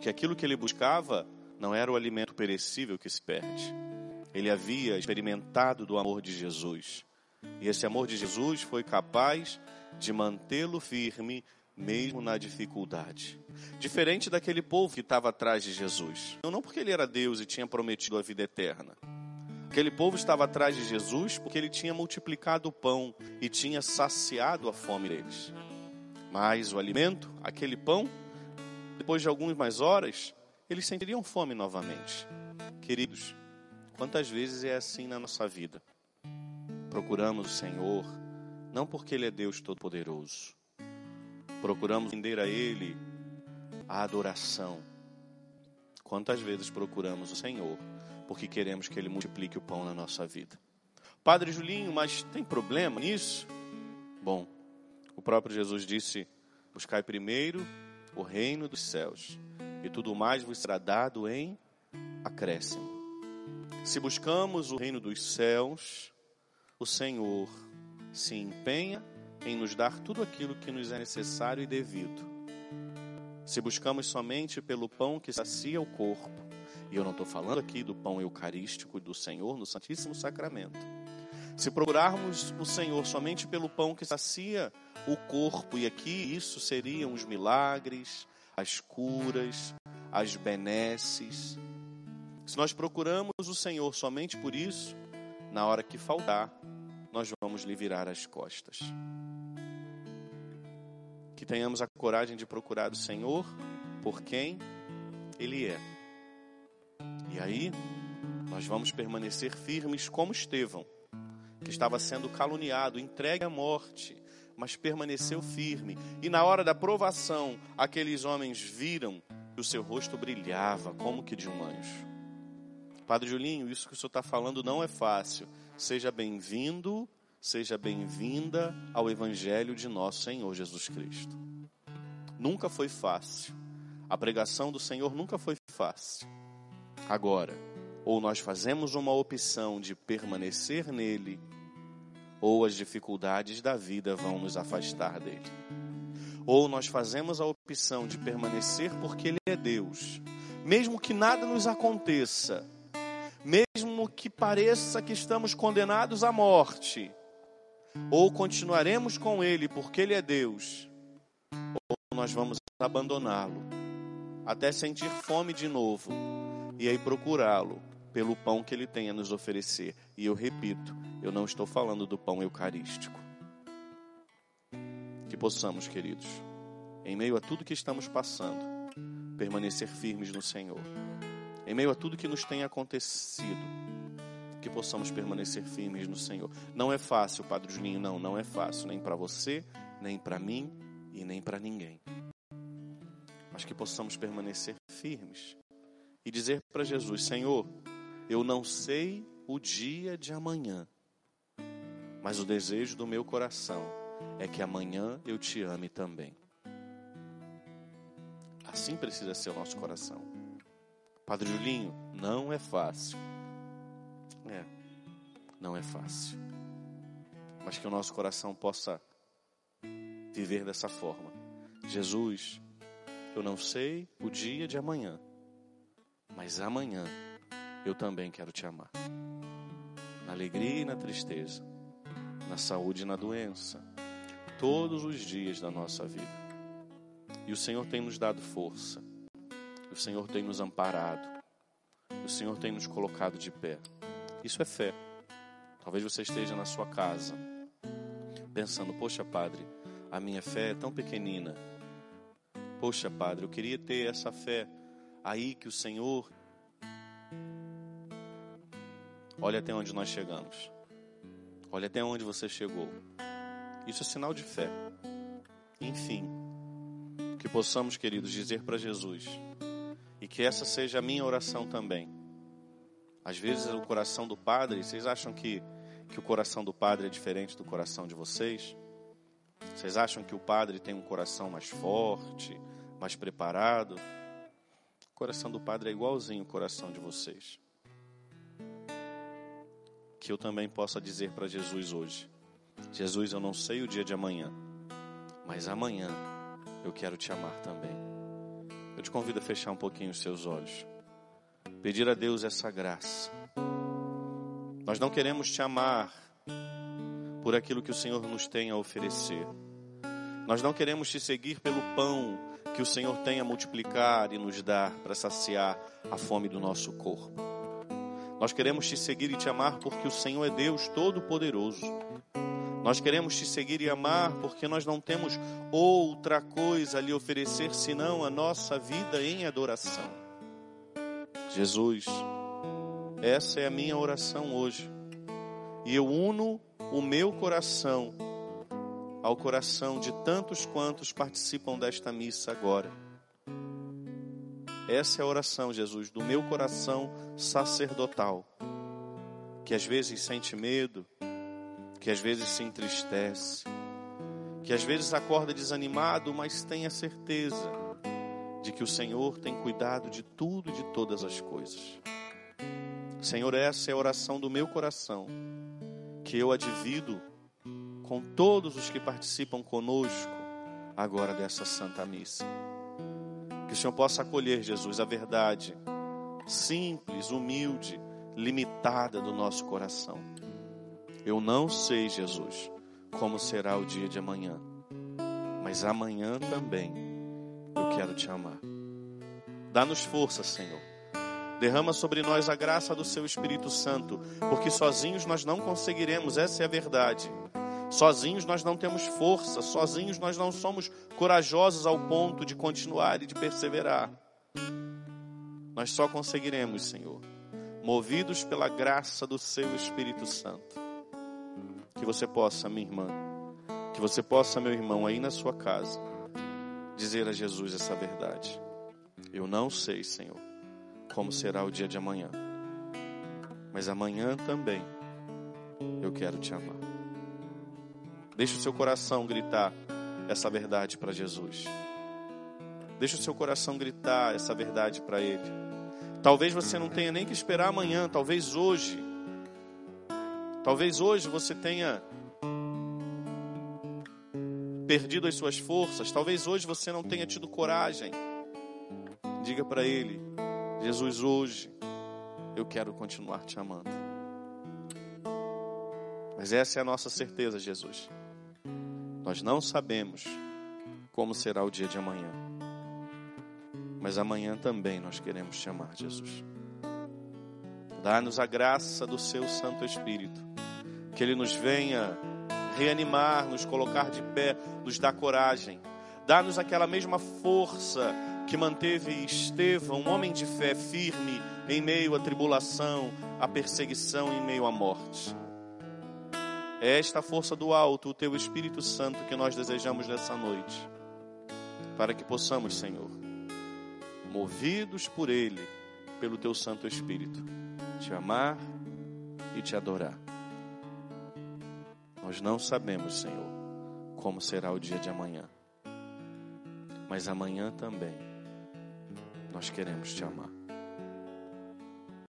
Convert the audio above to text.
Porque aquilo que ele buscava não era o alimento perecível que se perde. Ele havia experimentado do amor de Jesus. E esse amor de Jesus foi capaz de mantê-lo firme mesmo na dificuldade. Diferente daquele povo que estava atrás de Jesus. Não porque ele era Deus e tinha prometido a vida eterna. Aquele povo estava atrás de Jesus porque ele tinha multiplicado o pão e tinha saciado a fome deles. Mas o alimento, aquele pão, depois de algumas mais horas, eles sentiriam fome novamente. Queridos, quantas vezes é assim na nossa vida? Procuramos o Senhor, não porque Ele é Deus Todo-Poderoso. Procuramos render a Ele a adoração. Quantas vezes procuramos o Senhor porque queremos que Ele multiplique o pão na nossa vida? Padre Julinho, mas tem problema nisso? Bom, o próprio Jesus disse: Buscai primeiro o reino dos céus, e tudo mais vos será dado em acréscimo. Se buscamos o reino dos céus, o Senhor se empenha em nos dar tudo aquilo que nos é necessário e devido. Se buscamos somente pelo pão que sacia o corpo, e eu não estou falando aqui do pão eucarístico do Senhor no Santíssimo Sacramento. Se procurarmos o Senhor somente pelo pão que sacia o corpo, e aqui isso seriam os milagres, as curas, as benesses. Se nós procuramos o Senhor somente por isso, na hora que faltar, nós vamos lhe virar as costas. Que tenhamos a coragem de procurar o Senhor por quem Ele é. E aí, nós vamos permanecer firmes como Estevão, que estava sendo caluniado, entregue à morte, mas permaneceu firme. E na hora da provação, aqueles homens viram que o seu rosto brilhava como que de um anjo. Padre Julinho, isso que o senhor está falando não é fácil. Seja bem-vindo, seja bem-vinda ao Evangelho de nosso Senhor Jesus Cristo. Nunca foi fácil. A pregação do Senhor nunca foi fácil. Agora, ou nós fazemos uma opção de permanecer nele, ou as dificuldades da vida vão nos afastar dele. Ou nós fazemos a opção de permanecer porque ele é Deus, mesmo que nada nos aconteça mesmo que pareça que estamos condenados à morte, ou continuaremos com Ele porque Ele é Deus, ou nós vamos abandoná-lo, até sentir fome de novo, e aí procurá-lo pelo pão que Ele tem a nos oferecer. E eu repito, eu não estou falando do pão eucarístico. Que possamos, queridos, em meio a tudo que estamos passando, permanecer firmes no Senhor em meio a tudo que nos tem acontecido, que possamos permanecer firmes no Senhor. Não é fácil, Padre Julinho, não, não é fácil, nem para você, nem para mim e nem para ninguém. Mas que possamos permanecer firmes e dizer para Jesus: Senhor, eu não sei o dia de amanhã, mas o desejo do meu coração é que amanhã eu te ame também. Assim precisa ser o nosso coração. Padre Julinho, não é fácil. É, não é fácil. Mas que o nosso coração possa viver dessa forma. Jesus, eu não sei o dia de amanhã, mas amanhã eu também quero te amar. Na alegria e na tristeza, na saúde e na doença, todos os dias da nossa vida. E o Senhor tem nos dado força. O Senhor tem nos amparado. O Senhor tem nos colocado de pé. Isso é fé. Talvez você esteja na sua casa pensando: Poxa, Padre, a minha fé é tão pequenina. Poxa, Padre, eu queria ter essa fé aí que o Senhor. Olha até onde nós chegamos. Olha até onde você chegou. Isso é sinal de fé. Enfim, que possamos, queridos, dizer para Jesus: e que essa seja a minha oração também. Às vezes o coração do padre, vocês acham que, que o coração do padre é diferente do coração de vocês? Vocês acham que o padre tem um coração mais forte, mais preparado? O coração do padre é igualzinho o coração de vocês. Que eu também possa dizer para Jesus hoje: Jesus, eu não sei o dia de amanhã, mas amanhã eu quero te amar também. Eu te convido a fechar um pouquinho os seus olhos. Pedir a Deus essa graça. Nós não queremos te amar por aquilo que o Senhor nos tem a oferecer. Nós não queremos te seguir pelo pão que o Senhor tem a multiplicar e nos dar para saciar a fome do nosso corpo. Nós queremos te seguir e te amar porque o Senhor é Deus Todo-Poderoso. Nós queremos te seguir e amar porque nós não temos outra coisa a lhe oferecer senão a nossa vida em adoração. Jesus, essa é a minha oração hoje. E eu uno o meu coração ao coração de tantos quantos participam desta missa agora. Essa é a oração, Jesus, do meu coração sacerdotal, que às vezes sente medo, que às vezes se entristece, que às vezes acorda desanimado, mas tenha certeza de que o Senhor tem cuidado de tudo e de todas as coisas. Senhor, essa é a oração do meu coração, que eu advido com todos os que participam conosco agora dessa Santa Missa. Que o Senhor possa acolher, Jesus, a verdade simples, humilde, limitada do nosso coração eu não sei, Jesus, como será o dia de amanhã, mas amanhã também eu quero te amar. Dá-nos força, Senhor. Derrama sobre nós a graça do Seu Espírito Santo, porque sozinhos nós não conseguiremos, essa é a verdade. Sozinhos nós não temos força, sozinhos nós não somos corajosos ao ponto de continuar e de perseverar. Nós só conseguiremos, Senhor, movidos pela graça do Seu Espírito Santo que você possa, minha irmã, que você possa, meu irmão, aí na sua casa, dizer a Jesus essa verdade. Eu não sei, Senhor, como será o dia de amanhã, mas amanhã também eu quero te amar. Deixe o seu coração gritar essa verdade para Jesus. Deixe o seu coração gritar essa verdade para Ele. Talvez você não tenha nem que esperar amanhã, talvez hoje Talvez hoje você tenha perdido as suas forças, talvez hoje você não tenha tido coragem. Diga para Ele: Jesus, hoje eu quero continuar te amando. Mas essa é a nossa certeza, Jesus. Nós não sabemos como será o dia de amanhã. Mas amanhã também nós queremos te amar, Jesus. Dá-nos a graça do seu Santo Espírito que Ele nos venha reanimar, nos colocar de pé, nos dar coragem. Dá-nos aquela mesma força que manteve Estevão, um homem de fé firme, em meio à tribulação, à perseguição, em meio à morte. É esta força do alto, o Teu Espírito Santo, que nós desejamos nessa noite, para que possamos, Senhor, movidos por Ele, pelo Teu Santo Espírito, te amar e te adorar. Nós não sabemos, Senhor, como será o dia de amanhã. Mas amanhã também nós queremos te amar.